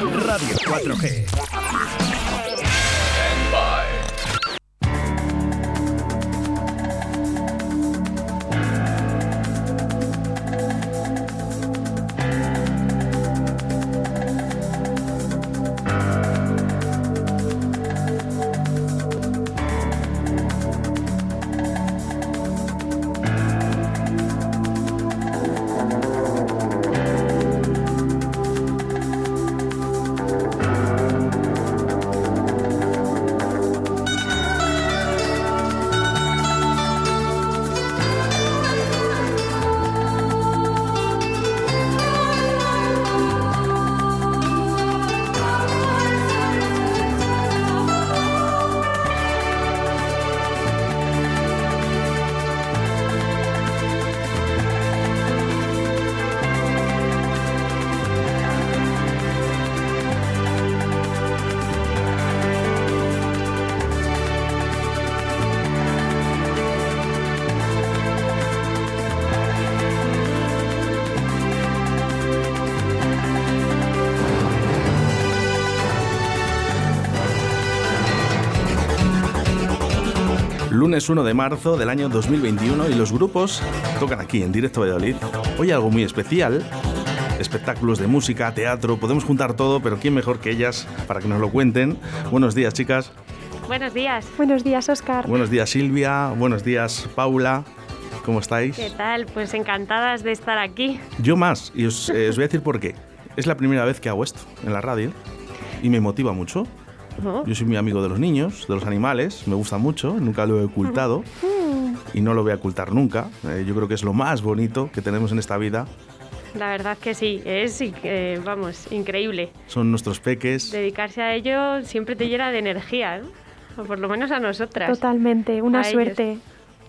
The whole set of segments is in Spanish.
Radio 4G. Lunes 1 de marzo del año 2021 y los grupos tocan aquí en Directo Valladolid. Hoy algo muy especial. Espectáculos de música, teatro, podemos juntar todo, pero ¿quién mejor que ellas para que nos lo cuenten? Buenos días, chicas. Buenos días. Buenos días, Oscar. Buenos días, Silvia. Buenos días, Paula. ¿Cómo estáis? ¿Qué tal? Pues encantadas de estar aquí. Yo más, y os, eh, os voy a decir por qué. Es la primera vez que hago esto en la radio y me motiva mucho. Yo soy muy amigo de los niños, de los animales, me gusta mucho, nunca lo he ocultado y no lo voy a ocultar nunca. Eh, yo creo que es lo más bonito que tenemos en esta vida. La verdad que sí, es, eh, vamos, increíble. Son nuestros peques. Dedicarse a ello siempre te llena de energía, ¿no? o por lo menos a nosotras. Totalmente, una A ellos. suerte.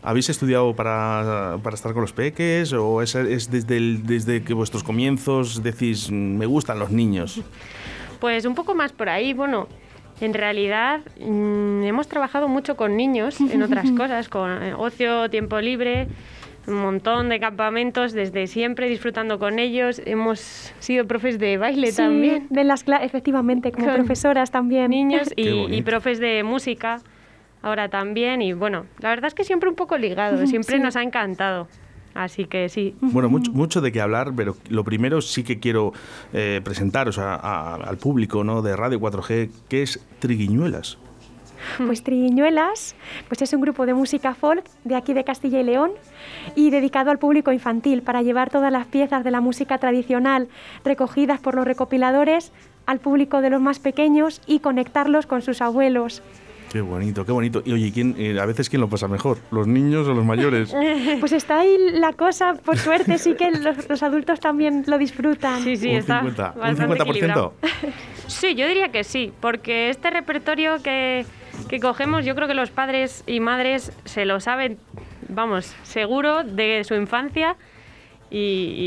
¿Habéis estudiado para, para estar con los peques o es, es desde, el- desde que vuestros comienzos decís, "Mm, me gustan los niños? Pues un poco más por ahí, bueno, en realidad mm, hemos trabajado mucho con niños en otras cosas, con eh, ocio, tiempo libre, un montón de campamentos desde siempre disfrutando con ellos. Hemos sido profes de baile Sí, también. de las cla- efectivamente, como Con profesoras también. niños y, y profes de música ahora también y bueno, la verdad es que siempre un poco ligado, siempre Sí. nos ha encantado. Así que sí. Bueno, mucho, mucho de qué hablar, pero lo primero sí que quiero eh, presentaros a- a- al público ¿no? de Radio 4G, que es Triguiñuelas. Pues Triñuelas, pues es un grupo de música folk de aquí de Castilla y León y dedicado al público infantil para llevar todas las piezas de la música tradicional recogidas por los recopiladores al público de los más pequeños y conectarlos con sus abuelos. Qué bonito, qué bonito. Y oye, ¿quién, eh, a veces quién lo pasa mejor? ¿Los niños o los mayores? Pues está ahí la cosa, por suerte sí que los, los adultos también lo disfrutan. Sí, sí, un está 50, un bastante 50%. equilibrado. Sí, yo diría que sí, porque este repertorio que, que cogemos, yo creo que los padres y madres se lo saben, vamos, seguro de su infancia y,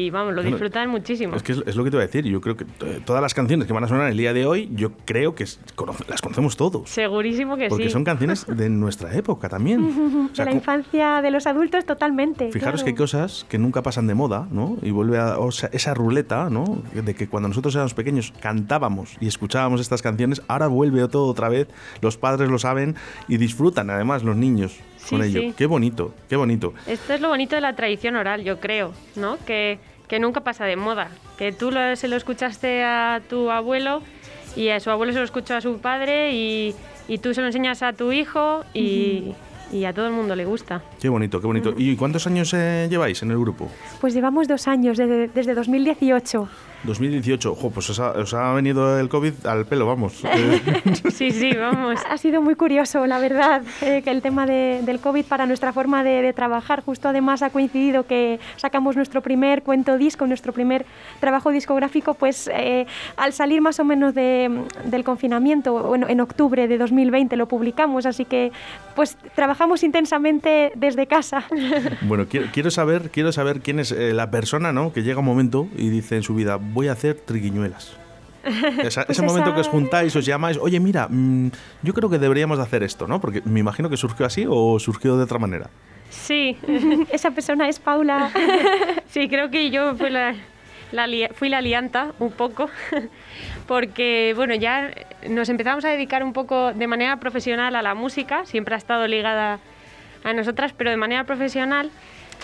y, vamos, lo Bueno, disfrutan muchísimo. Es que es, es lo que te voy a decir. Yo creo que todas las canciones que van a sonar el día de hoy, yo creo que conoce- las conocemos todos. Segurísimo que Porque sí. son canciones de nuestra época también. O de la infancia de los adultos totalmente. Fijaros claro. que hay cosas que nunca pasan de moda, ¿no? Y vuelve a o sea, esa ruleta, ¿no? De que cuando nosotros éramos pequeños cantábamos y escuchábamos estas canciones, ahora vuelve todo otra vez. Los padres lo saben y disfrutan además los niños Sí, con ello. sí. Qué bonito, qué bonito. Esto es lo bonito de la tradición oral, yo creo, ¿no? Que, que nunca pasa de moda. Que tú lo- se lo escuchaste a tu abuelo y a su abuelo se lo escuchó a su padre y, y tú se lo enseñas a tu hijo y, y a todo el mundo le gusta. Qué bonito, qué Mm. bonito. ¿Y cuántos años eh, lleváis en el grupo? Pues llevamos dos años, desde, desde 2018. 2018. Ojo, pues os ha, os ha venido el COVID al pelo, vamos. Eh, Sí, sí, vamos. Ha sido muy curioso, la verdad, eh, que el tema de- del COVID para nuestra forma de, de trabajar. Justo además ha coincidido que sacamos nuestro primer cuento disco, nuestro primer trabajo discográfico, pues eh, al salir más o menos de- del confinamiento, bueno, en octubre de 2020 lo publicamos, así que pues trabajamos intensamente desde casa. bueno, quiero, quiero saber, quiero saber quién es eh, la persona, ¿no? Que llega un momento y dice en su vida, voy a hacer triguiñuelas. Esa- Pues ese momento esa- que os juntáis, os llamáis, oye, mira, mm, yo creo que deberíamos de hacer esto, ¿no? Porque me imagino que surgió así o surgió de otra manera. Sí, Esa persona es Paula. sí, creo que yo fue la, la fui la lianta un poco, porque bueno, ya nos empezamos a dedicar un poco de manera profesional a la música, siempre ha estado ligada a nosotras, pero de manera profesional,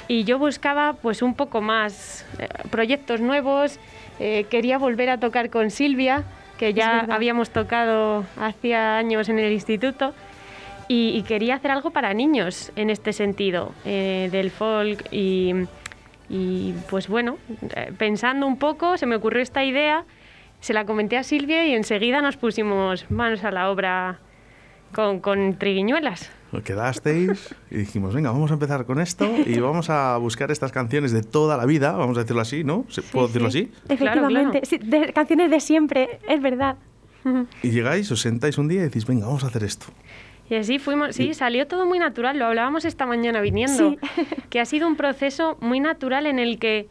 y yo buscaba pues un poco más eh, proyectos nuevos, eh, quería volver a tocar con Silvia, que ya habíamos tocado hacía años en el instituto, y, quería hacer algo para niños en este sentido, eh, del folk y y pues bueno, eh, pensando un poco, se me ocurrió esta idea, se la comenté a Silvia y enseguida nos pusimos manos a la obra con, con triguiñuelas. Quedasteis y dijimos, venga, vamos a empezar con esto y vamos a buscar estas canciones de toda la vida, vamos a decirlo así, ¿no? ¿Puedo decirlo así? Efectivamente, de, canciones de siempre, es verdad. Y llegáis, os sentáis un día y decís, venga, vamos a hacer esto. Y así fuimos, sí, salió todo muy natural, lo hablábamos esta mañana viniendo, que ha sido un proceso muy natural en el que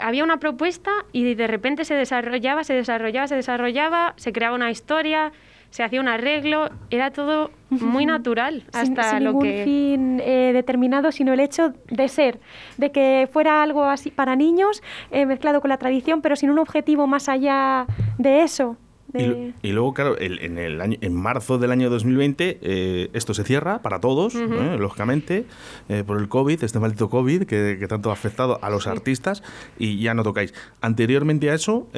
había una propuesta y de repente se desarrollaba, se desarrollaba, se desarrollaba, se creaba una historia, se hacía un arreglo, era todo muy natural hasta sin, sin lo ningún que fin eh, determinado, sino el hecho de ser, de que fuera algo así para niños eh, mezclado con la tradición, pero sin un objetivo más allá de eso. Y, luego, claro, en, el año, en marzo del año 2020 eh, esto se cierra para todos, ¿eh? lógicamente, eh, por el COVID, este maldito COVID que, tanto ha afectado a los artistas y ya no tocáis. Anteriormente a eso,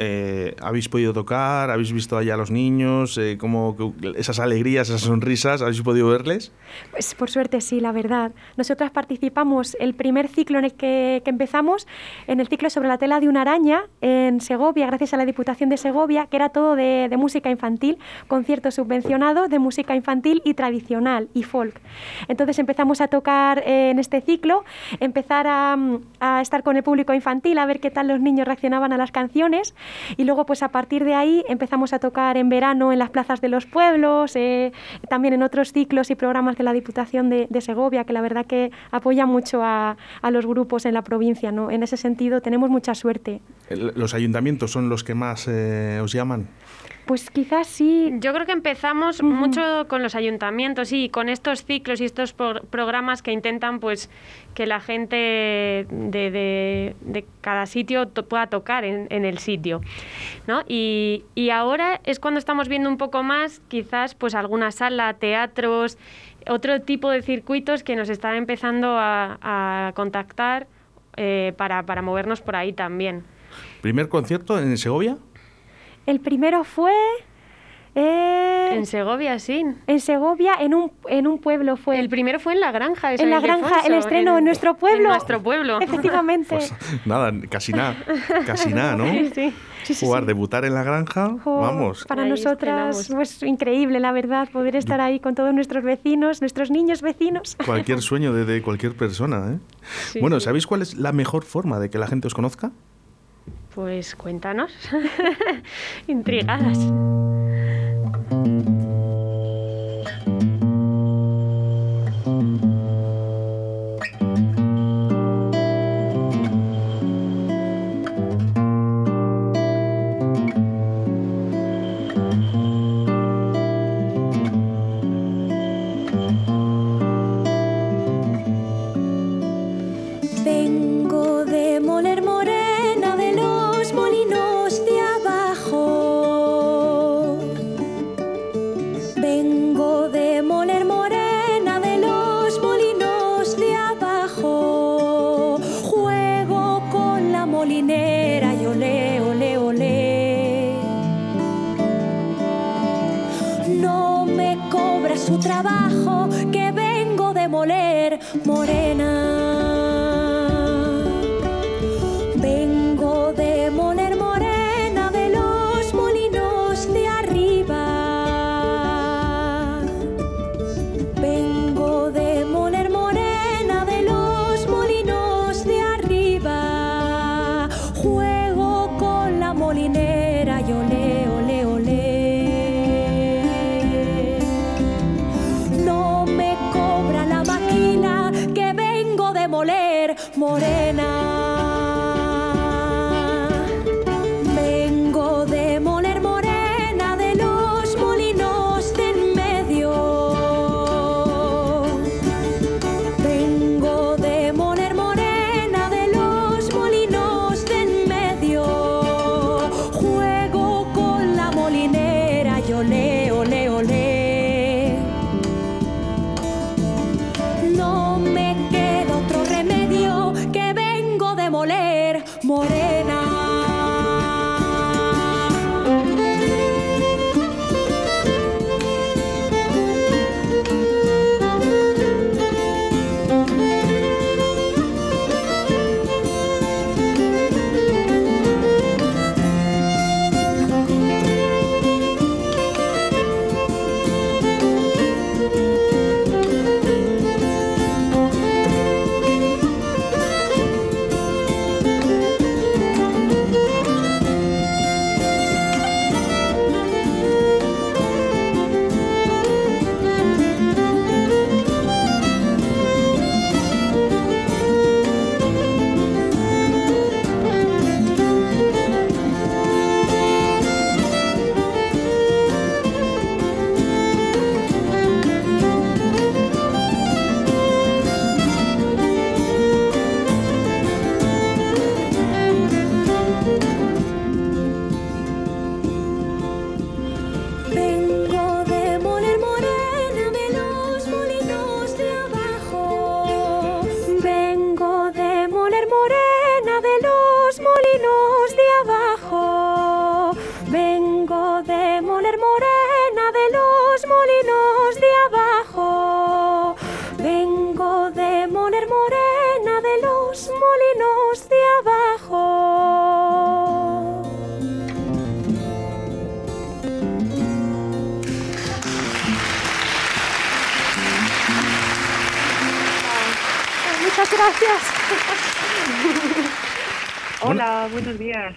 ¿habéis podido tocar? ¿Habéis visto allá a los niños? como esas alegrías, esas sonrisas, ¿habéis podido verles? Pues por suerte sí, la verdad. Nosotras participamos el primer ciclo en el que, empezamos, en el ciclo sobre la tela de una araña en Segovia, gracias a la Diputación de Segovia, que era todo de de, música infantil, conciertos subvencionados de música infantil y tradicional y folk. Entonces empezamos a tocar eh, en este ciclo, empezar a, estar con el público infantil, a ver qué tal los niños reaccionaban a las canciones y luego pues a partir de ahí empezamos a tocar en verano en las plazas de los pueblos, eh, también en otros ciclos y programas de la Diputación de, Segovia, que la verdad que apoya mucho a, los grupos en la provincia. ¿no? En ese sentido tenemos mucha suerte. ¿Los ayuntamientos son los que más eh, os llaman? Pues quizás sí. Yo creo que empezamos mucho con los ayuntamientos y con estos ciclos y estos programas que intentan pues que la gente de, de, cada sitio pueda tocar en, el sitio. ¿no? Y, y, ahora es cuando estamos viendo un poco más quizás pues alguna sala, teatros, otro tipo de circuitos que nos están empezando a, contactar eh, para, para movernos por ahí también. ¿Primer concierto en Segovia? El primero fue... Eh, en Segovia, sí. En Segovia, en un, en un pueblo fue. El primero fue en la granja. En la granja, el estreno en, nuestro pueblo. En nuestro pueblo. Efectivamente. Pues, nada, casi nada. Casi nada, ¿no? Sí, sí. Jugar, debutar en la granja, vamos. Para nosotras, pues increíble, la verdad, poder estar ahí con todos nuestros vecinos, nuestros niños vecinos. Cualquier sueño de, de cualquier persona, ¿eh? bueno, ¿sabéis cuál es la mejor forma de que la gente os conozca? Pues cuéntanos. Intrigadas.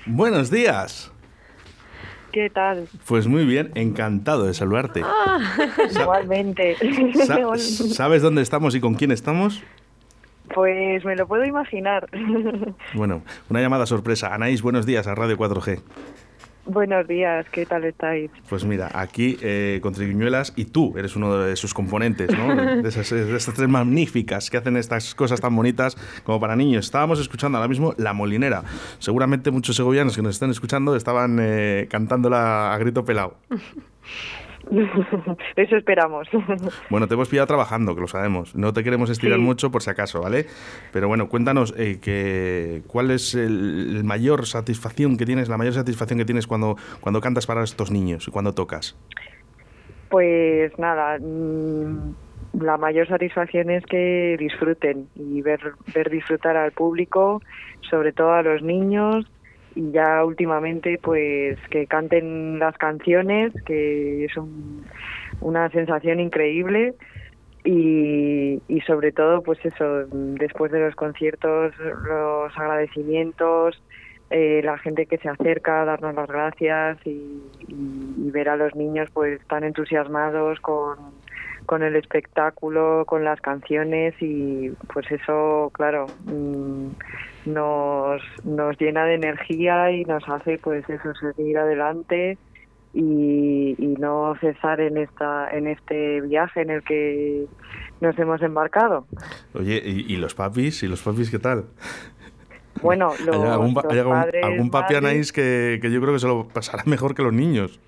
Buenos días. ¿Qué tal? Pues muy bien, encantado de saludarte. Igualmente. Sa- Hola. ¿Sabes dónde estamos y con quién estamos? Pues me lo puedo imaginar. Bueno, una llamada sorpresa. Anaís, buenos días a Radio 4G. Buenos días, ¿qué tal estáis? Pues mira, aquí eh, con Triviñuelas y tú eres uno de sus componentes, ¿no? De esas, de esas tres magníficas que hacen estas cosas tan bonitas como para niños. Estábamos escuchando ahora mismo La Molinera. Seguramente muchos segovianos que nos están escuchando estaban eh, cantándola a grito pelado. Eso esperamos. Bueno, te hemos pillado trabajando, que lo sabemos. No te queremos estirar Sí. mucho por si acaso, ¿vale? Pero bueno, cuéntanos eh, que, cuál es el, el mayor satisfacción que tienes, la mayor satisfacción que tienes cuando, cuando cantas para estos niños y cuando tocas. Pues nada, mm, la mayor satisfacción es que disfruten y ver, ver disfrutar al público, sobre todo a los niños, y ya últimamente pues que canten las canciones, que es un- una sensación increíble. Y, sobre todo, pues eso, después de los conciertos, los agradecimientos, eh, la gente que se acerca a darnos las gracias y, y- ver a los niños pues tan entusiasmados con, con el espectáculo, con las canciones y pues eso, claro, mm, nos, nos llena de energía y nos hace pues eso, seguir adelante y, y no cesar en esta en este viaje en el que nos hemos embarcado. Oye, ¿y, y los papis? ¿Y los papis qué tal? Bueno, los, ¿Hay algún, los hay algún- padres, algún papi Anaís que, que yo creo que se lo pasará mejor que los niños?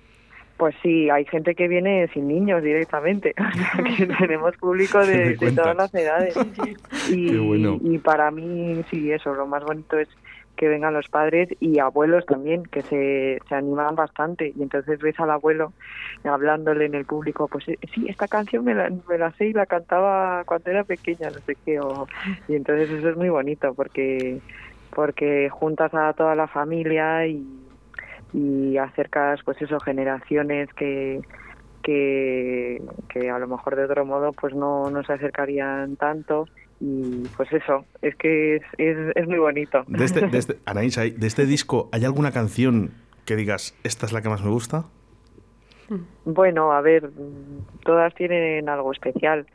Pues sí, hay gente que viene sin niños directamente. Tenemos público ¿Qué me de, todas las edades. Y, bueno. y para mí, sí, eso, lo más bonito es que vengan los padres y abuelos también, que se, se animan bastante. Y entonces ves al abuelo hablándole en el público, pues eh, sí, esta canción me la, me la sé y la cantaba cuando era pequeña, no sé qué. O, y entonces eso es muy bonito porque, porque juntas a toda la familia y, y acercas pues eso generaciones que que, que a lo mejor de otro modo pues no, no se acercarían tanto y pues eso es que es, es, es muy bonito De este, de este- Anaís, ¿hay- de este disco, ¿hay alguna canción que digas, esta es la que más me gusta? bueno a ver todas tienen algo especial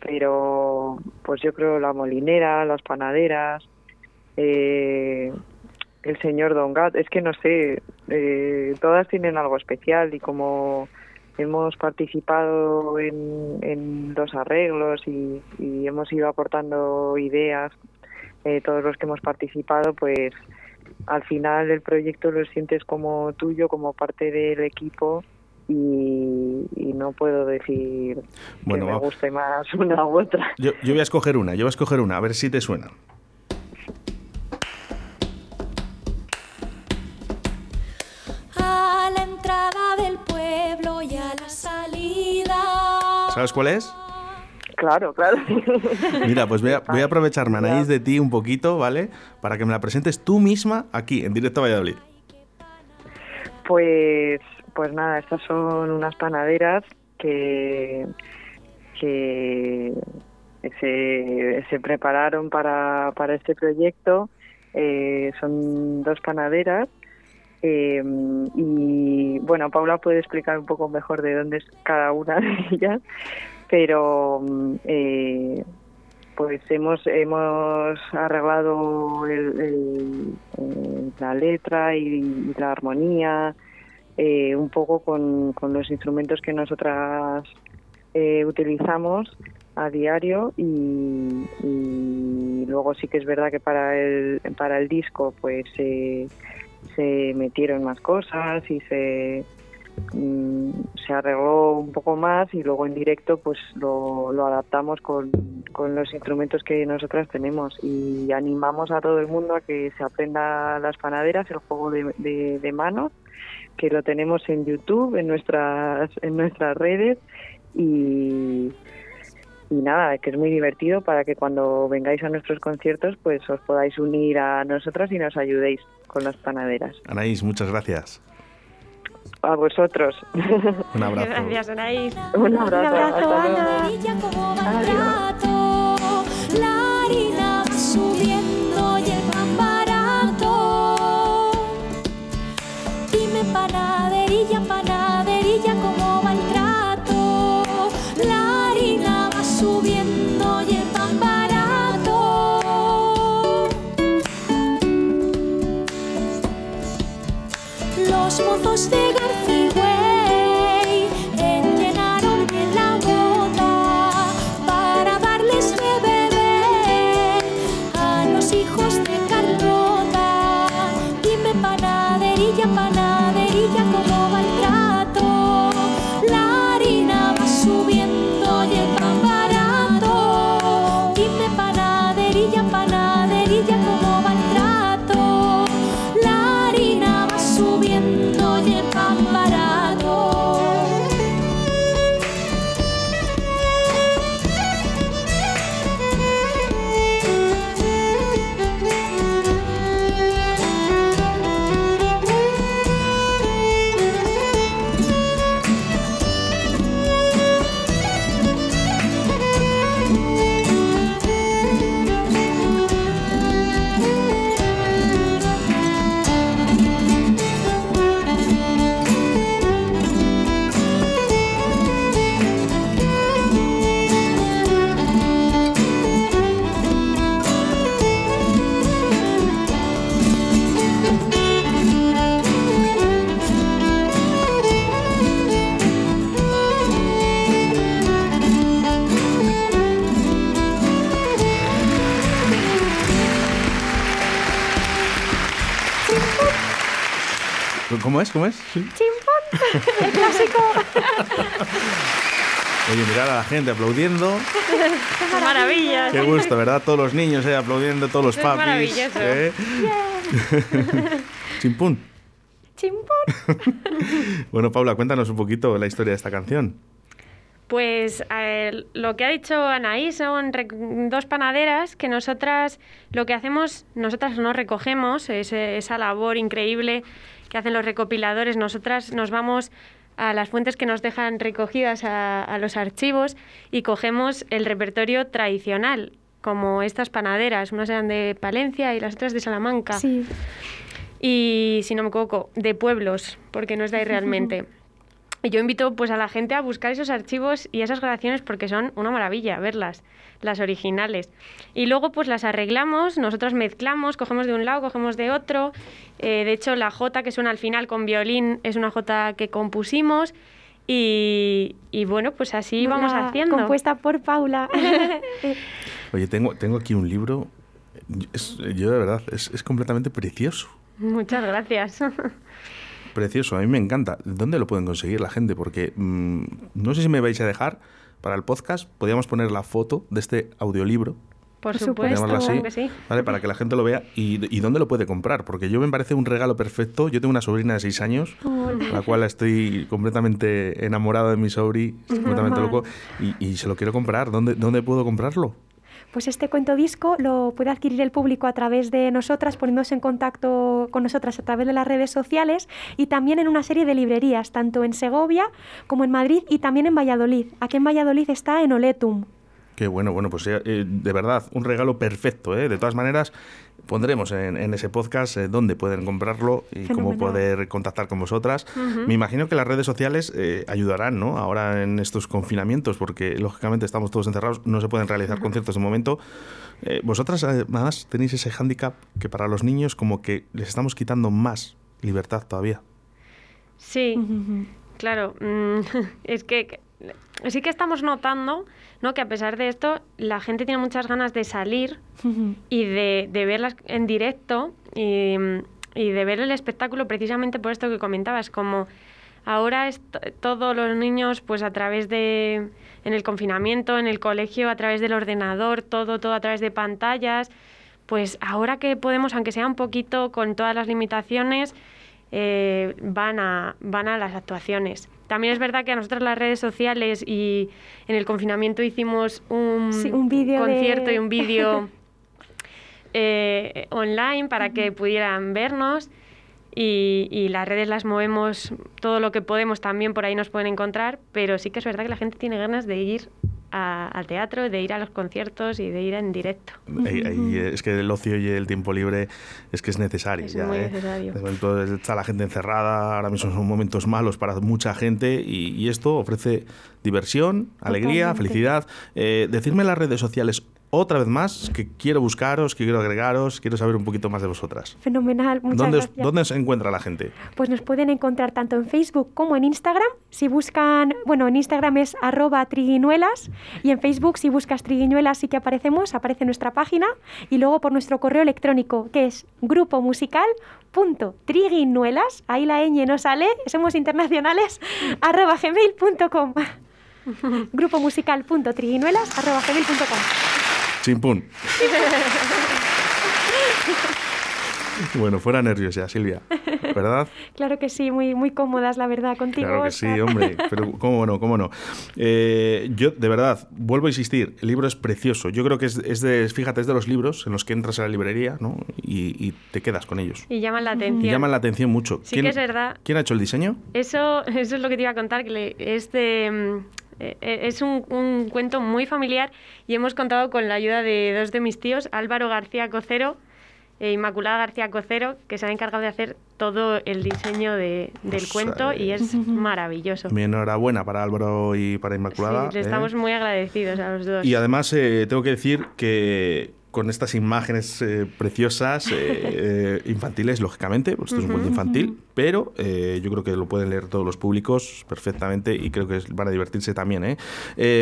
pero pues yo creo la molinera las panaderas eh, el señor Don Gat es que no sé eh, todas tienen algo especial y como hemos participado en, en los arreglos y, y hemos ido aportando ideas eh, todos los que hemos participado pues al final el proyecto lo sientes como tuyo como parte del equipo y, y no puedo decir Bueno, que me guste más una u otra. Yo, yo voy a escoger una, yo voy a escoger una, a ver si te suena. ¿Sabes cuál es? Claro, claro. Mira, pues voy a, voy a aprovecharme, Anaís, de ti un poquito, ¿vale? Para que me la presentes tú misma aquí, en directo a Valladolid. Pues, pues nada, estas son unas panaderas que, que se, se prepararon para, para este proyecto. Eh, son dos panaderas eh, y bueno, Paula puede explicar un poco mejor de dónde es cada una de ellas, pero eh, pues hemos hemos arreglado el- eh, la letra y, la armonía eh, un poco con, con los instrumentos que nosotras eh, utilizamos a diario y, y luego sí que es verdad que para el para el disco pues se metieron más cosas y se mm, se arregló un poco más y luego en directo pues lo, lo adaptamos con, con los instrumentos que nosotras tenemos. Y animamos a todo el mundo a que se aprenda las panaderas, el juego de, de, de manos, que lo tenemos en YouTube, en nuestras, en nuestras redes. Y, y nada, que es muy divertido para que cuando vengáis a nuestros conciertos pues os podáis unir a nosotras y nos ayudéis con las panaderas. Anaís, muchas gracias. A vosotros. Un abrazo. Gracias, Anaís. Un abrazo. Un abrazo, hasta. Ana. ¿Cómo es? ¿Cómo es? Sí. El clásico. Oye, mirad a la gente aplaudiendo. ¡Qué maravilla! Qué gusto, ¿verdad? Todos los niños ahí aplaudiendo, todos los Es papis. maravilloso. ¿eh? Chimpún. Chimpón. Bueno, Paula, cuéntanos un poquito la historia de esta canción. Pues eh, lo que ha dicho Anaí son dos panaderas que nosotras lo que hacemos, nosotras no recogemos ese- esa labor increíble que hacen los recopiladores. Nosotras nos vamos a las fuentes que nos dejan recogidas a, a los archivos y cogemos el repertorio tradicional, como estas panaderas. Unas eran de Palencia y las otras de Salamanca Sí. y si no me equivoco, de pueblos, porque no es de ahí realmente. Y yo invito pues a la gente a buscar esos archivos y esas grabaciones porque son una maravilla verlas, las originales. Y luego pues las arreglamos, nosotros mezclamos, cogemos de un lado, cogemos de otro. Eh, de hecho la J que suena al final con violín es una J que compusimos y, y bueno, pues así vamos La haciendo. Compuesta por Paula. Oye, tengo, tengo aquí un libro. Es- yo de verdad, es, es completamente precioso. Muchas gracias. Precioso, a mí me encanta. ¿Dónde lo pueden conseguir la gente? Porque mm, no sé si me vais a dejar para el podcast, podríamos poner la foto de este audiolibro Por supuesto, así, que sí. ¿vale? Para que la gente lo vea y, y dónde lo puede comprar, porque yo me parece un regalo perfecto. Yo tengo una sobrina de 6 años, la cual estoy completamente enamorado de mi sobri, completamente loco, y, y se lo quiero comprar. ¿Dónde, ¿Dónde puedo comprarlo? Pues este cuento disco lo puede adquirir el público a través de nosotras, poniéndose en contacto con nosotras a través de las redes sociales y también en una serie de librerías, tanto en Segovia como en Madrid y también en Valladolid. Aquí en Valladolid está en Oletum. Qué bueno, bueno, pues eh, eh, de verdad, un regalo perfecto. ¿eh? De todas maneras, pondremos en, en ese podcast eh, dónde pueden comprarlo y cómo poder contactar con vosotras. Me imagino que las redes sociales eh, ayudarán, ¿no? Ahora en estos confinamientos, porque lógicamente estamos todos encerrados, no se pueden realizar conciertos de momento. Eh, vosotras además tenéis ese hándicap que para los niños como que les estamos quitando más libertad todavía. Sí, claro. mm, es que sí que estamos notando ¿no? que a pesar de esto, la gente tiene muchas ganas de salir y de, de verlas en directo y, y de ver el espectáculo precisamente por esto que comentabas, como ahora todos los niños pues a través de en el confinamiento, en el colegio, a través del ordenador, todo todo a través de pantallas, pues ahora que podemos aunque sea un poquito con todas las limitaciones eh, van a van a las actuaciones. También es verdad que a nosotros las redes sociales y en el confinamiento hicimos un, Sí, un de- concierto y un vídeo eh, online para que pudieran vernos. Y, y las redes las movemos todo lo que podemos también por ahí nos pueden encontrar pero sí que es verdad que la gente tiene ganas de ir a- al teatro de ir a los conciertos y de ir en directo es que el ocio y el tiempo libre es que es necesario. Es ya, muy ¿eh? necesario. De momento está la gente encerrada, ahora mismo son momentos malos para mucha gente y, y esto ofrece diversión, alegría, Totalmente. felicidad. Eh, decirme en las redes sociales otra vez más que quiero buscaros, que quiero agregaros, quiero saber un poquito más de vosotras. Fenomenal, muchas ¿Dónde, os- gracias. ¿Dónde se encuentra la gente? Pues nos pueden encontrar tanto en Facebook como en Instagram. Si buscan, bueno, en Instagram es arroba triguiñuelas y en Facebook si buscas triguiñuelas sí que aparecemos, aparece nuestra página y luego por nuestro correo electrónico que es grupo musical punto triguiñuelas, ahí la ñ no sale, somos internacionales, arroba gmail.com. grupo musical punto triguiñuelas arroba gmail.com. Chimpún. bueno, fuera nervios ya, Silvia. ¿Verdad? Claro que sí, muy, muy cómodas la verdad contigo. Claro que sí, hombre, pero cómo no, cómo no. Eh, yo, de verdad, vuelvo a insistir, el libro es precioso. Yo creo que es, es de, fíjate, es de los libros en los que entras a la librería ¿no? y, y te quedas con ellos. y llaman la Y atención llaman la atención mucho. Sí que es verdad. ¿Quién ha hecho el diseño? Eso, eso es lo que te iba a contar, que le- es, de, mm, eh, eh, es un, un cuento muy familiar y hemos contado con la ayuda de dos de mis tíos, Álvaro García Cocero e Inmaculada García Cocero, que se han encargado de hacer todo el diseño de- del Pues, cuento y es maravilloso. Mi enhorabuena para Álvaro y para Inmaculada. Sí, le ¿eh? estamos muy agradecidos a los dos. Y además eh, tengo que decir que con estas imágenes eh, preciosas, eh, eh, infantiles, lógicamente, pues esto es un cuento infantil, pero eh, yo creo que lo pueden leer todos los públicos perfectamente y creo que van a divertirse también.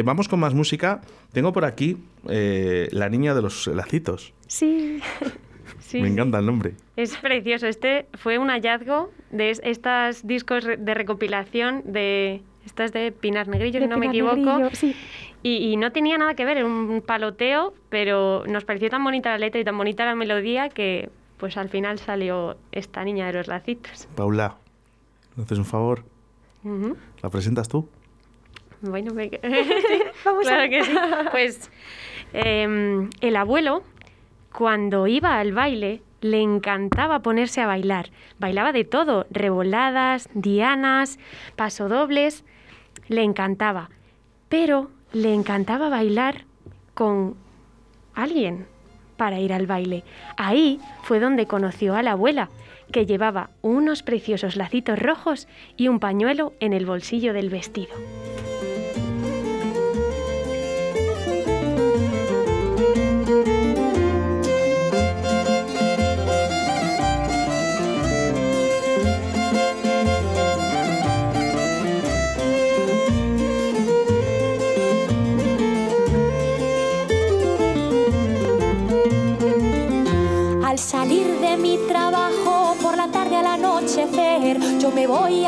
vamos con más música. Tengo por aquí La Niña de los Lacitos. Sí. Sí, Me encanta el nombre. Es precioso. Este fue un hallazgo de es- estos discos de recopilación de estas de Pinar Negrillo, De si no me Pinar equivoco. Negrillo, sí. Y, y no tenía nada que ver, era un paloteo, pero nos pareció tan bonita la letra y tan bonita la melodía que pues al final salió esta niña de los lacitos. Paula, ¿me haces un favor? Ujú. ¿La presentas tú? Bueno, me... Vamos claro a- que sí. Pues em, el abuelo, cuando iba al baile, le encantaba ponerse a bailar. Bailaba de todo, revoladas, dianas, pasodobles, le encantaba. Pero le encantaba bailar con alguien para ir al baile. Ahí fue donde conoció a la abuela, que llevaba unos preciosos lacitos rojos y un pañuelo en el bolsillo del vestido. Al salir de mi trabajo por la tarde al anochecer, yo me voy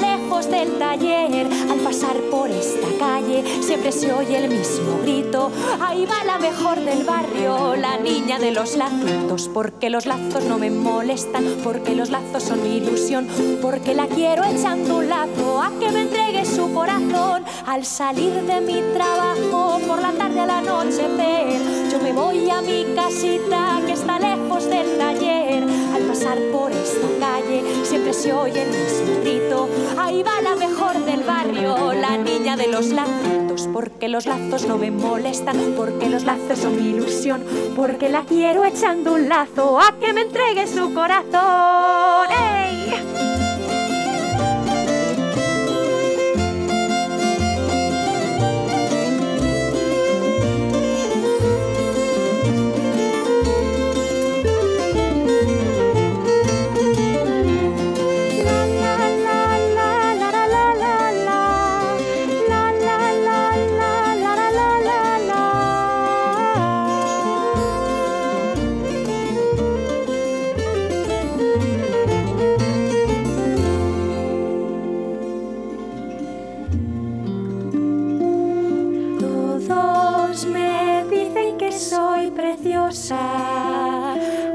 lejos del taller. Al pasar por esta calle siempre se oye el mismo grito. Ahí va la mejor del barrio, la niña de los lacitos. Porque los lazos no me molestan, porque los lazos son mi ilusión. Porque la quiero echando un lazo a que me entregue su corazón. Al salir de mi trabajo por la tarde al anochecer, yo me voy a mi casita que está lejos del taller. Al pasar por esta calle siempre se oye el mismo. Ahí va la mejor del barrio, la niña de los lacitos. Porque los lazos no me molestan, porque los lazos son mi ilusión. Porque la quiero echando un lazo a que me entregue su corazón. ¡Ey!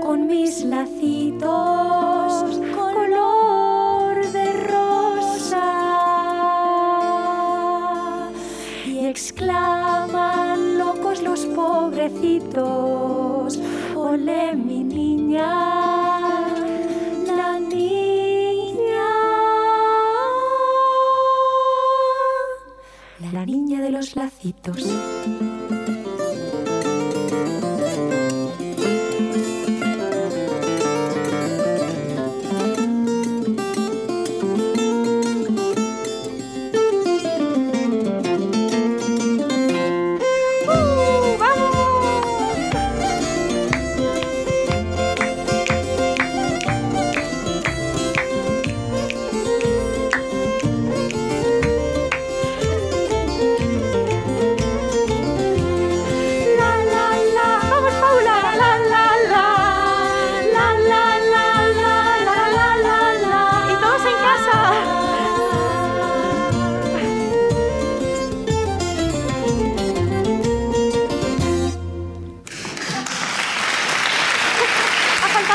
Con mis lacitos color de rosa y exclaman locos los pobrecitos, ole mi niña, la niña. La niña de los lacitos.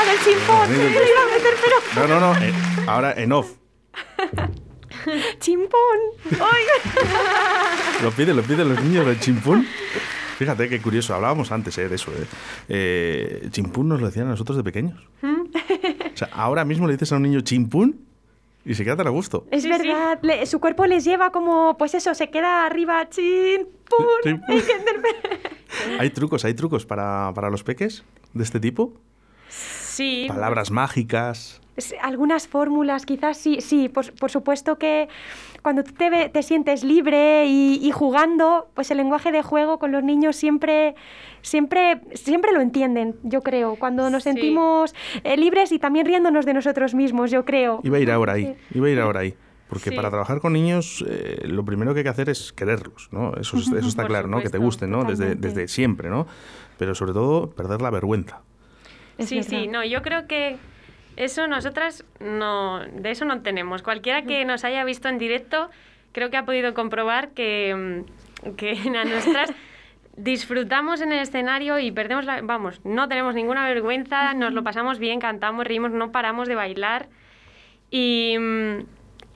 El chimpón. Lo iba a meter, pero No, no, no. eh, ahora en off. chimpón. ¡Ay! Lo piden, lo piden los niños del chimpún. Fíjate qué curioso, hablábamos antes eh, de eso. Eh. Eh, chimpún nos lo decían a nosotros de pequeños. O sea, ahora mismo le dices a un niño chimpún y se queda tan a gusto. Es Sí, verdad, le- su cuerpo les lleva como, pues eso, se queda arriba, chin. Hay trucos, hay trucos para, para los peques de este tipo. Sí. Palabras mágicas. Algunas fórmulas, quizás sí, sí, por, por supuesto que cuando te, te sientes libre y, y jugando, pues el lenguaje de juego con los niños siempre, siempre, siempre lo entienden, yo creo. Cuando nos Sí. sentimos eh, libres y también riéndonos de nosotros mismos, yo creo. Iba a ir ahora ahí, iba a ir ahora ahí. Porque Sí. para trabajar con niños, eh, lo primero que hay que hacer es quererlos, ¿no? Eso, es- eso está claro, ¿no? Que te supuesto, gusten, ¿no? Desde, desde siempre, ¿no? Pero sobre todo, perder la vergüenza. Es sí, sí, no, yo creo que eso nosotras no, de eso no tenemos. Cualquiera que nos haya visto en directo, creo que ha podido comprobar que, mm, que a nosotras disfrutamos en el escenario y perdemos la, vamos, no tenemos ninguna vergüenza, nos lo pasamos bien, cantamos, reímos, no paramos de bailar. Y, mm,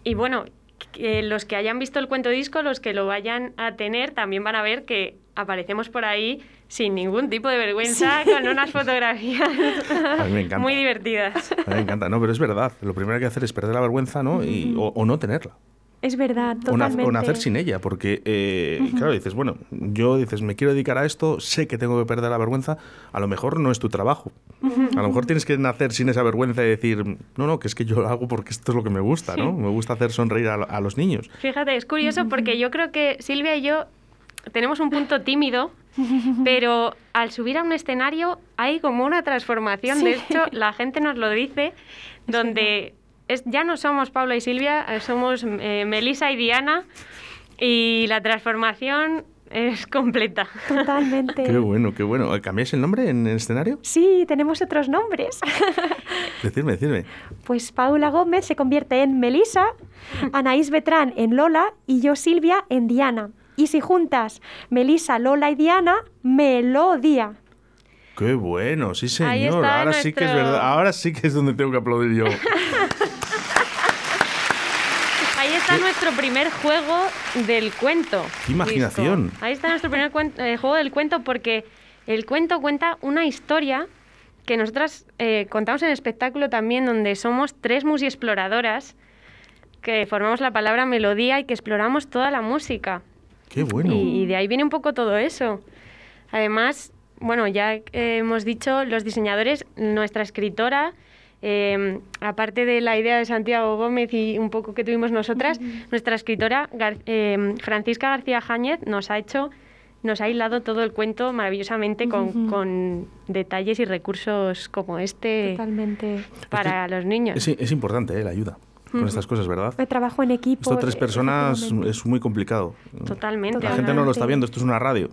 y bueno, que los que hayan visto el cuento disco, los que lo vayan a tener, también van a ver que aparecemos por ahí sin ningún tipo de vergüenza, con unas fotografías A mí me encanta. muy divertidas. A mí me encanta, no, pero es verdad. Lo primero que hay que hacer es perder la vergüenza, ¿no? Y, o, o no tenerla. Es verdad, totalmente. o nacer sin ella, porque, eh, claro, dices, bueno, yo dices, me quiero dedicar a esto, sé que tengo que perder la vergüenza, a lo mejor no es tu trabajo. A lo mejor tienes que nacer sin esa vergüenza y decir, no, no, que es que yo lo hago porque esto es lo que me gusta, ¿no? Me gusta hacer sonreír a, a los niños. Fíjate, es curioso porque yo creo que Silvia y yo tenemos un punto tímido, pero al subir a un escenario hay como una transformación. De hecho, la gente nos lo dice, donde es, ya no somos Paula y Silvia, eh, somos eh, Melissa y Diana, y la transformación es completa. Totalmente. Qué bueno, qué bueno. ¿Cambiáis el nombre en el escenario? Sí, tenemos otros nombres. Decidme, decidme. Pues Paula Gómez se convierte en Melisa Anaís Betrán en Lola y yo Silvia en Diana. Y si juntas Melisa, Lola y Diana, Melodía. Qué bueno, sí señor. Ahí está Ahora sí que es verdad. Ahora sí que es donde tengo que aplaudir yo. Ahí está nuestro primer juego del cuento. ¡Qué imaginación! Disco. Ahí está nuestro primer cuen- eh, juego del cuento porque el cuento cuenta una historia que nosotras eh, contamos en el espectáculo también donde somos tres musiexploradoras que formamos la palabra melodía y que exploramos toda la música. Qué bueno. Y, y de ahí viene un poco todo eso. Además, bueno, ya eh, hemos dicho, los diseñadores, nuestra escritora, eh, aparte de la idea de Santiago Gómez y un poco que tuvimos nosotras, nuestra escritora Gar- eh, Francisca García Jáñez nos ha hecho, nos ha hilado todo el cuento maravillosamente con, detalles y recursos como este Totalmente. para los niños. Es, es importante eh, la ayuda con estas cosas, ¿verdad? El trabajo en equipo. Esto tres eh, personas es muy complicado. Totalmente. La gente no lo está viendo, esto es una radio.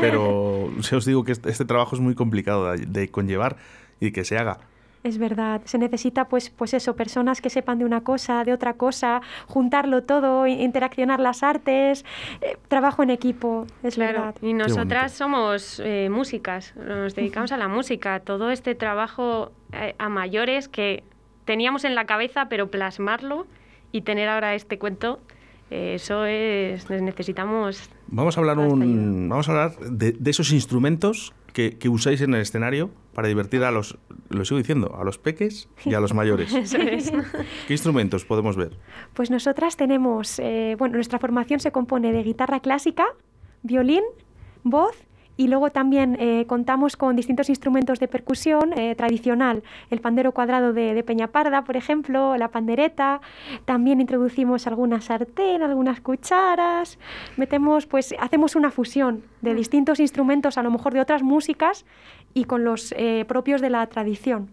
Pero si os digo que este, este trabajo es muy complicado de, de conllevar y que se haga. Es verdad, se necesita pues, pues eso, personas que sepan de una cosa, de otra cosa, juntarlo todo, interaccionar las artes, eh, trabajo en equipo, es Claro, verdad. y nosotras somos eh, músicas, nos dedicamos a la música, todo este trabajo eh, a mayores que teníamos en la cabeza, pero plasmarlo y tener ahora este cuento, eh, eso es, necesitamos... Vamos a hablar, un, vamos a hablar de, de esos instrumentos que, que usáis en el escenario para divertir a los, lo sigo diciendo, a los peques y a los mayores. Eso es. ¿Qué instrumentos podemos ver? Pues nosotras tenemos, eh, bueno, nuestra formación se compone de guitarra clásica, violín, voz y luego también eh, contamos con distintos instrumentos de percusión eh, tradicional, el pandero cuadrado de, de Peñaparda, por ejemplo, la pandereta, también introducimos alguna sartén, algunas cucharas, metemos, pues hacemos una fusión de distintos instrumentos, a lo mejor de otras músicas y con los eh, propios de la tradición.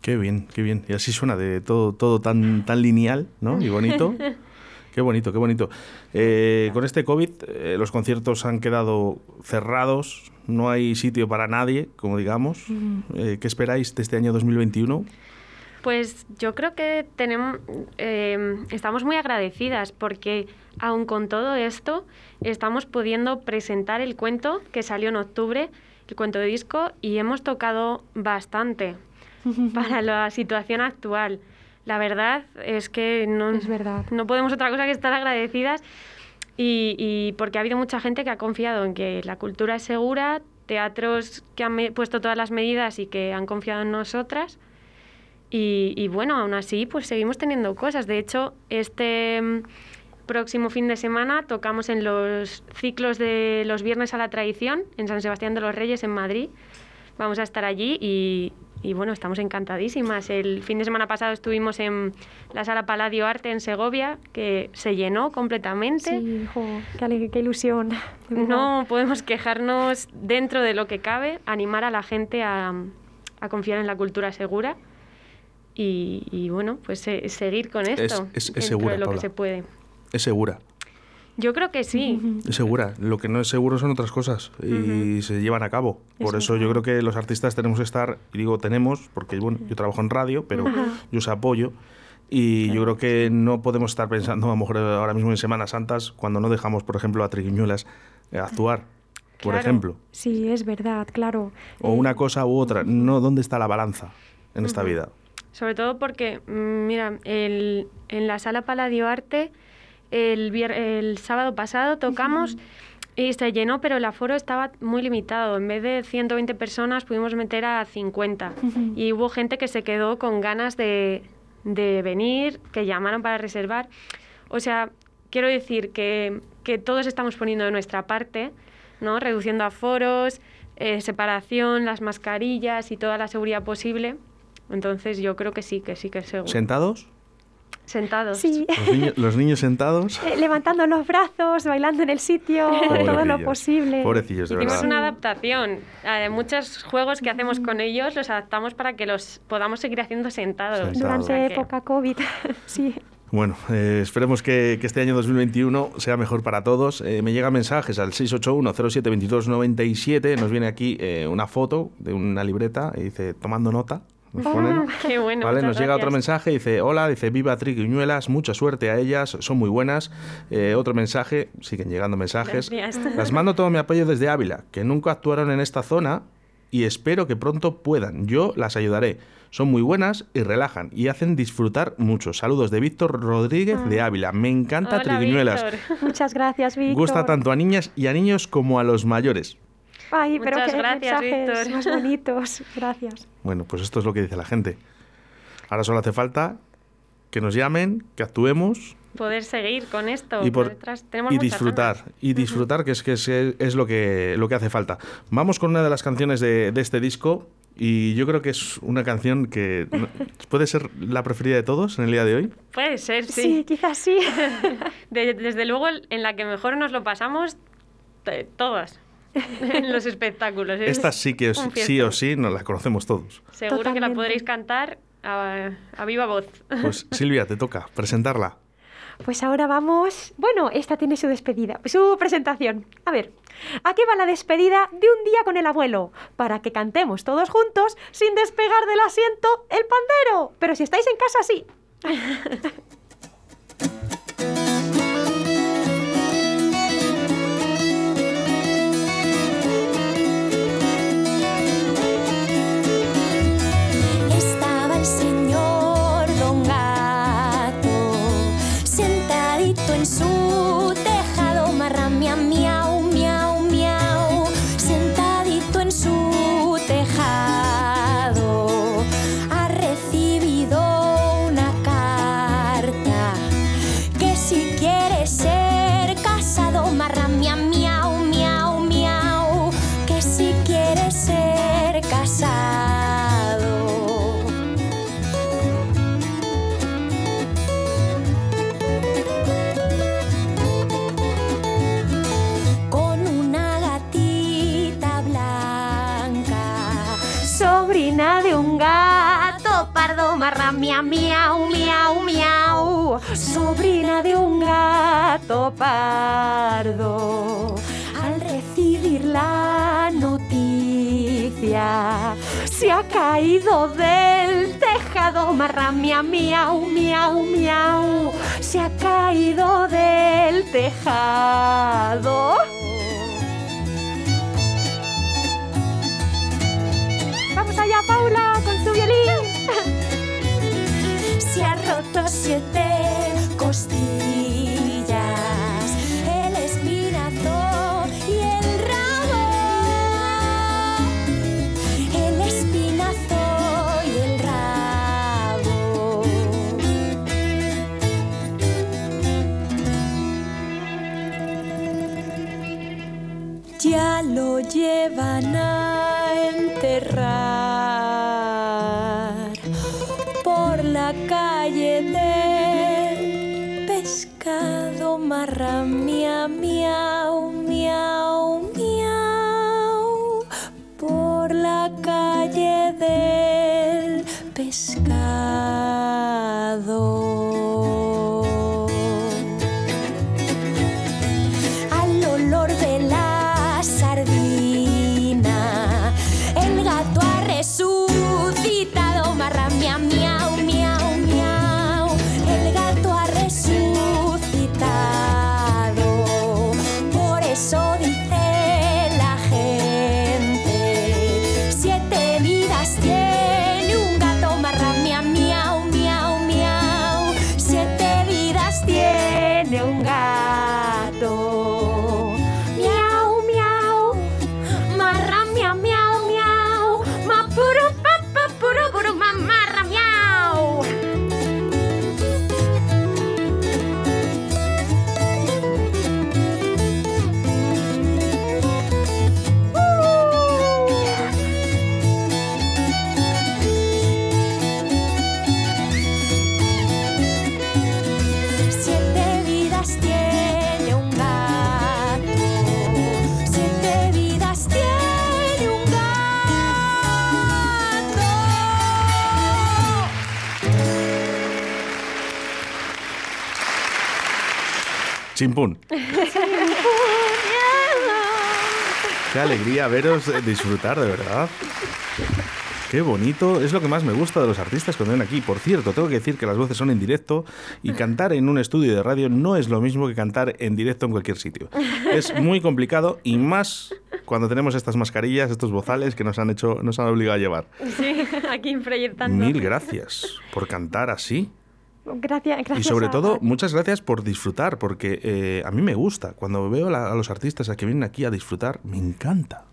Qué bien, qué bien. Y así suena de todo, todo tan, tan lineal, ¿no? Y bonito. Qué bonito, qué bonito. Eh, con este COVID, eh, los conciertos han quedado cerrados, no hay sitio para nadie, como digamos. Eh, ¿Qué esperáis de este año 2021? Pues yo creo que tenemos, eh, estamos muy agradecidas porque aun con todo esto estamos pudiendo presentar el cuento que salió en octubre, el cuento de disco, y hemos tocado bastante para la situación actual. La verdad es que no, Es verdad. no podemos otra cosa que estar agradecidas y, y porque ha habido mucha gente que ha confiado en que la cultura es segura, teatros que han puesto todas las medidas y que han confiado en nosotras. Y, y bueno, aún así, pues seguimos teniendo cosas. De hecho, este mm, próximo fin de semana tocamos en los ciclos de los Viernes a la Tradición en San Sebastián de los Reyes, en Madrid. Vamos a estar allí y, y bueno, estamos encantadísimas. El fin de semana pasado estuvimos en la Sala Paladio Arte en Segovia, que se llenó completamente. Sí, jo, qué, alegría, qué ilusión. No podemos quejarnos dentro de lo que cabe, animar a la gente a, a confiar en la cultura segura y, y, bueno, pues se- seguir con esto Es- es- segura, de lo Paula. que se puede. Es segura. Yo creo que sí. Segura. Lo que no es seguro son otras cosas y se llevan a cabo. Por eso yo creo que los artistas tenemos que estar, y digo tenemos, porque bueno, yo trabajo en radio, pero yo os apoyo. Y yo creo que no podemos estar pensando, a lo mejor ahora mismo en Semanas Santas, cuando no dejamos, por ejemplo, a Triquiñuelas eh, actuar, por Claro. ejemplo. Sí, es verdad, claro. O Eh, una cosa u otra. No, ¿dónde está la balanza en esta vida? Sobre todo porque, mm, mira, el- en la sala Paladio Arte, el, vier- el sábado pasado tocamos y se llenó, pero el aforo estaba muy limitado. En vez de 120 personas, pudimos meter a 50. Ujú. Y hubo gente que se quedó con ganas de, de venir, que llamaron para reservar. O sea, quiero decir que, que todos estamos poniendo de nuestra parte, ¿no? Reduciendo aforos, eh, separación, las mascarillas y toda la seguridad posible. Entonces yo creo que sí, que sí, que es seguro. ¿Sentados? Sentados. Sí, ¿Los, niños- los niños sentados? eh, levantando los brazos, bailando en el sitio, todo lo posible. Pobrecillos, de Hicimos verdad. una adaptación. Eh, muchos juegos que hacemos con ellos los adaptamos para que los podamos seguir haciendo sentados. Sentados. Durante O sea que- época COVID, sí. Bueno, eh, esperemos que, que este año 2021 sea mejor para todos. Eh, me llegan mensajes al 681-07-2297. Nos viene aquí eh, una foto de una libreta y dice, tomando nota. Nos ponen. Qué bueno. Vale, nos llega otro mensaje, dice, hola, dice, viva Triquiñuelas, mucha suerte a ellas, son muy buenas. Eh, otro mensaje, siguen llegando mensajes. Gracias. Las mando todo mi apoyo desde Ávila, que nunca actuaron en esta zona y espero que pronto puedan. Yo las ayudaré. Son muy buenas y relajan y hacen disfrutar mucho. Saludos de Víctor Rodríguez de Ávila. Me encanta Hola. Víctor. Muchas gracias, Víctor. Gusta tanto a niñas y a niños como a los mayores. Ay, pero qué gracias, mensajes Víctor. más bonitos. Gracias. Bueno, pues esto es lo que dice la gente. Ahora solo hace falta que nos llamen, que actuemos Poder seguir con esto. y, por por- detrás. Tenemos y muchas disfrutar. ganas. Y disfrutar, que es que es, es lo que lo que hace falta. Vamos con una de las canciones de, de este disco. Y yo creo que es una canción que puede ser la preferida de todos en el día de hoy. Puede ser, Sí, sí. quizás sí. De- desde luego, en la que mejor nos lo pasamos t- todas. en los espectáculos. Es Esta sí que sí o sí nos la conocemos todos. Seguro que la podréis cantar a, a viva voz. Pues Silvia, te toca presentarla. Pues ahora vamos. Bueno, esta tiene su despedida, su presentación. A ver, aquí va la despedida de un día con el abuelo, para que cantemos todos juntos sin despegar del asiento el pandero. Pero si estáis en casa, sí. marramia, miau, miau, miau. Sobrina de un gato pardo. Al recibir la noticia, se ha caído del tejado, marramia, miau, miau, miau. Se ha caído del tejado. Vamos allá, Paula, con su violín. Se ha roto siete costillas, el espinazo y el rabo. El espinazo y el rabo. Ya lo llevan a Chimpún. Qué alegría veros eh, disfrutar, de verdad. Qué bonito, es lo que más me gusta de los artistas cuando ven aquí. Por cierto, tengo que decir que las voces son en directo y cantar en un estudio de radio no es lo mismo que cantar en directo en cualquier sitio. Es muy complicado y más cuando tenemos estas mascarillas, estos bozales que nos han hecho, nos han obligado a llevar. Sí, aquí proyectando. Mil gracias por cantar así. Gracias, gracias. Y sobre a- todo, muchas gracias por disfrutar, porque eh, a mí me gusta. Cuando veo la- a los artistas a que vienen aquí a disfrutar, me encanta.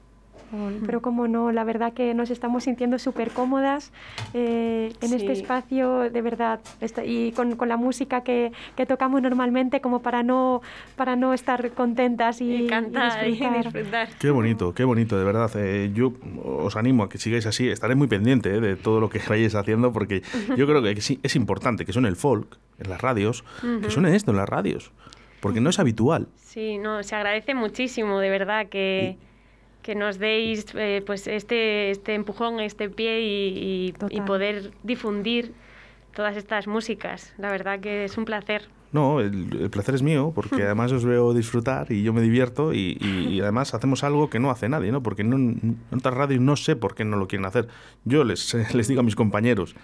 Ay, Pero como no, la verdad que nos estamos sintiendo súper cómodas eh, en este Sí. espacio, de verdad, y con, con la música que, que tocamos normalmente como para no, para no estar contentas y, Y cantar y disfrutar. disfrutar. Qué bonito, qué bonito, de verdad. Eh, yo os animo a que sigáis así. Estaré muy pendiente eh, de todo lo que vayáis haciendo, porque yo creo que sí- es importante que suene el folk en las radios, que suene esto en las radios, porque no es habitual. Sí, no, se agradece muchísimo, de verdad, que, que nos deis eh, pues este, este empujón, este pie y, y- poder difundir todas estas músicas. La verdad que es un placer. No, el, el placer es mío, porque además os veo disfrutar y yo me divierto y, y- y además hacemos algo que no hace nadie, ¿no? Porque no, en otras radios no sé por qué no lo quieren hacer. Yo les, les digo a mis compañeros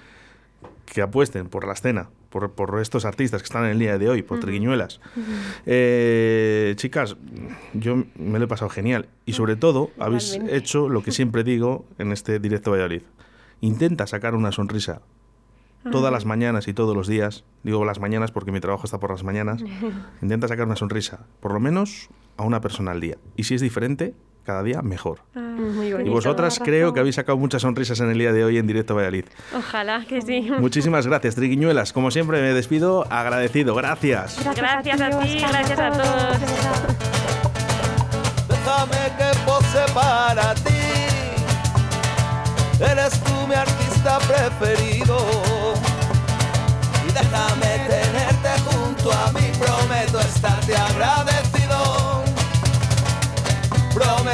que apuesten por la escena, por, por estos artistas que están en el día de hoy, por Triguiñuelas. Eh, chicas, yo me lo he pasado genial. Y sobre todo habéis hecho lo que siempre digo en este directo Valladolid. Intenta sacar una sonrisa todas las mañanas y todos los días, digo las mañanas porque mi trabajo está por las mañanas, intenta sacar una sonrisa, por lo menos a una persona al día. Y si es diferente, cada día mejor. Ah, Muy Y bonito. vosotras toda creo que habéis sacado muchas sonrisas en el día de hoy en directo Valladolid. Ojalá que sí. Muchísimas gracias, Triguiñuelas. Como siempre me despido agradecido. Gracias. Gracias a ti, gracias a todos. Déjame que pose para ti. Eres tú mi artista preferido. Y déjame tenerte junto a mí. Prometo estarte agradecido.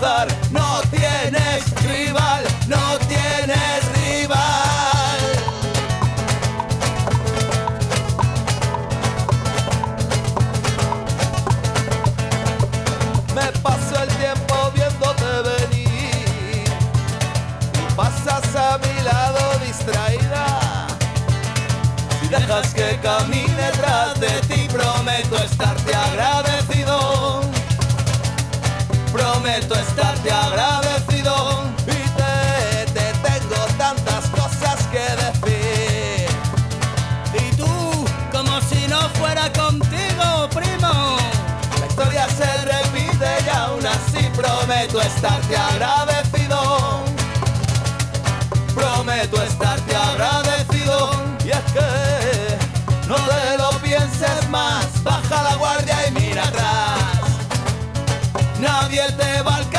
No tienes rival. No tienes rival. Me paso el tiempo viéndote venir y pasas a mi lado distraída. Si dejas que camine tras de ti, prometo estarte agradecido. Prometo estarte agradecido y te, te tengo tantas cosas que decir. Y tú, como si no fuera contigo, primo. La historia se repite y aún así prometo estarte agradecido. Prometo estarte agradecido. Y es que no te lo pienses más. Baja la guardia. Nadie te va a